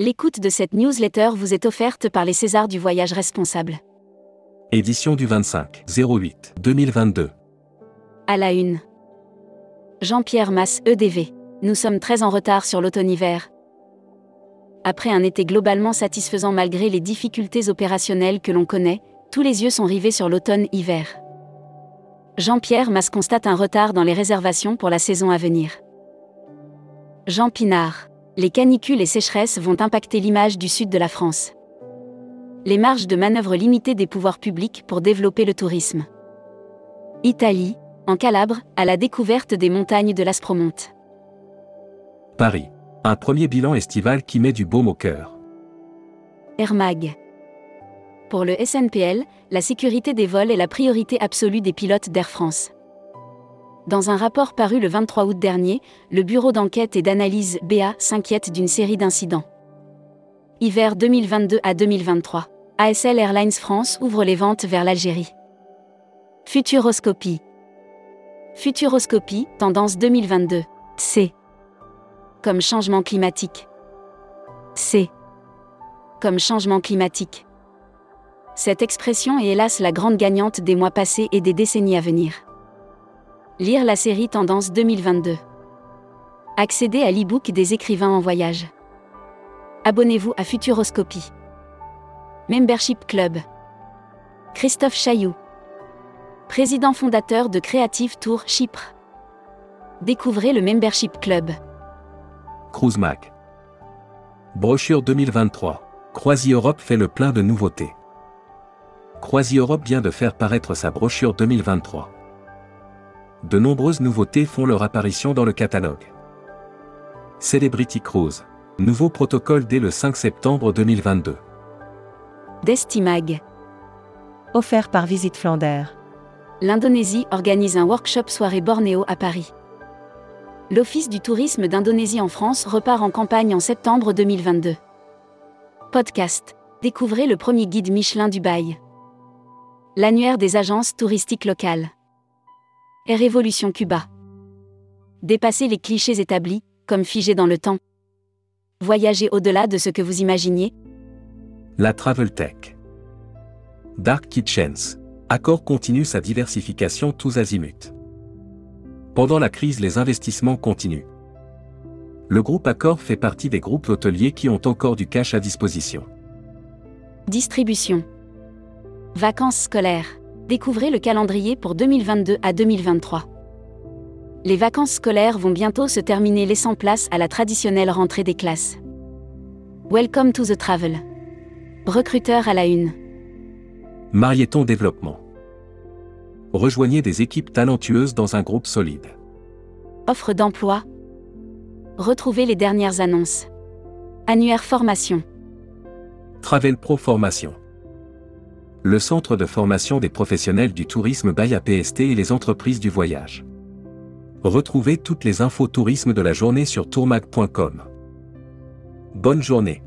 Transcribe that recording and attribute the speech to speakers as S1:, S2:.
S1: L'écoute de cette newsletter vous est offerte par les Césars du voyage responsable.
S2: Édition du 25 08 2022.
S1: À la une. Jean-Pierre Masse, EDV. Nous sommes très en retard sur l'automne-hiver. Après un été globalement satisfaisant malgré les difficultés opérationnelles que l'on connaît, tous les yeux sont rivés sur l'automne-hiver. Jean-Pierre Masse constate un retard dans les réservations pour la saison à venir. Jean Pinard. Les canicules et sécheresses vont impacter l'image du sud de la France. Les marges de manœuvre limitées des pouvoirs publics pour développer le tourisme. Italie, en Calabre, à la découverte des montagnes de l'Aspromonte.
S2: Paris. Un premier bilan estival qui met du baume au cœur.
S1: Air Mag. Pour le SNPL, la sécurité des vols est la priorité absolue des pilotes d'Air France. Dans un rapport paru le 23 août dernier, le bureau d'enquête et d'analyse BA s'inquiète d'une série d'incidents. Hiver 2022 à 2023. ASL Airlines France ouvre les ventes vers l'Algérie. Futuroscopie. Futuroscopie, tendance 2022. C. Comme changement climatique. C. Comme changement climatique. Cette expression est hélas la grande gagnante des mois passés et des décennies à venir. Lire la série Tendance 2022. Accéder à l'e-book des écrivains en voyage. Abonnez-vous à Futuroscopie. Membership Club. Christophe Chailloux. Président fondateur de Creative Tour Chypre. Découvrez le Membership Club.
S2: Cruise Mac. Brochure 2023. Croisi Europe fait le plein de nouveautés. Croisi Europe vient de faire paraître sa brochure 2023 de nombreuses nouveautés font leur apparition dans le catalogue. Celebrity Cruise. Nouveau protocole dès le 5 septembre 2022.
S1: Destimag.
S3: Offert par Visite Flandère.
S1: L'Indonésie organise un workshop soirée Bornéo à Paris. L'Office du tourisme d'Indonésie en France repart en campagne en septembre 2022. Podcast. Découvrez le premier guide Michelin Dubaï. L'annuaire des agences touristiques locales et Révolution Cuba. Dépasser les clichés établis, comme figés dans le temps. Voyager au-delà de ce que vous imaginiez.
S2: La Travel Tech. Dark Kitchens. Accor continue sa diversification tous azimuts. Pendant la crise, les investissements continuent. Le groupe Accor fait partie des groupes hôteliers qui ont encore du cash à disposition.
S1: Distribution. Vacances scolaires. Découvrez le calendrier pour 2022 à 2023. Les vacances scolaires vont bientôt se terminer laissant place à la traditionnelle rentrée des classes. Welcome to the travel. Recruteur à la une.
S2: Marieton Développement. Rejoignez des équipes talentueuses dans un groupe solide.
S1: Offre d'emploi. Retrouvez les dernières annonces. Annuaire formation.
S2: Travel Pro Formation le centre de formation des professionnels du tourisme by APST et les entreprises du voyage. Retrouvez toutes les infos tourisme de la journée sur tourmag.com. Bonne journée.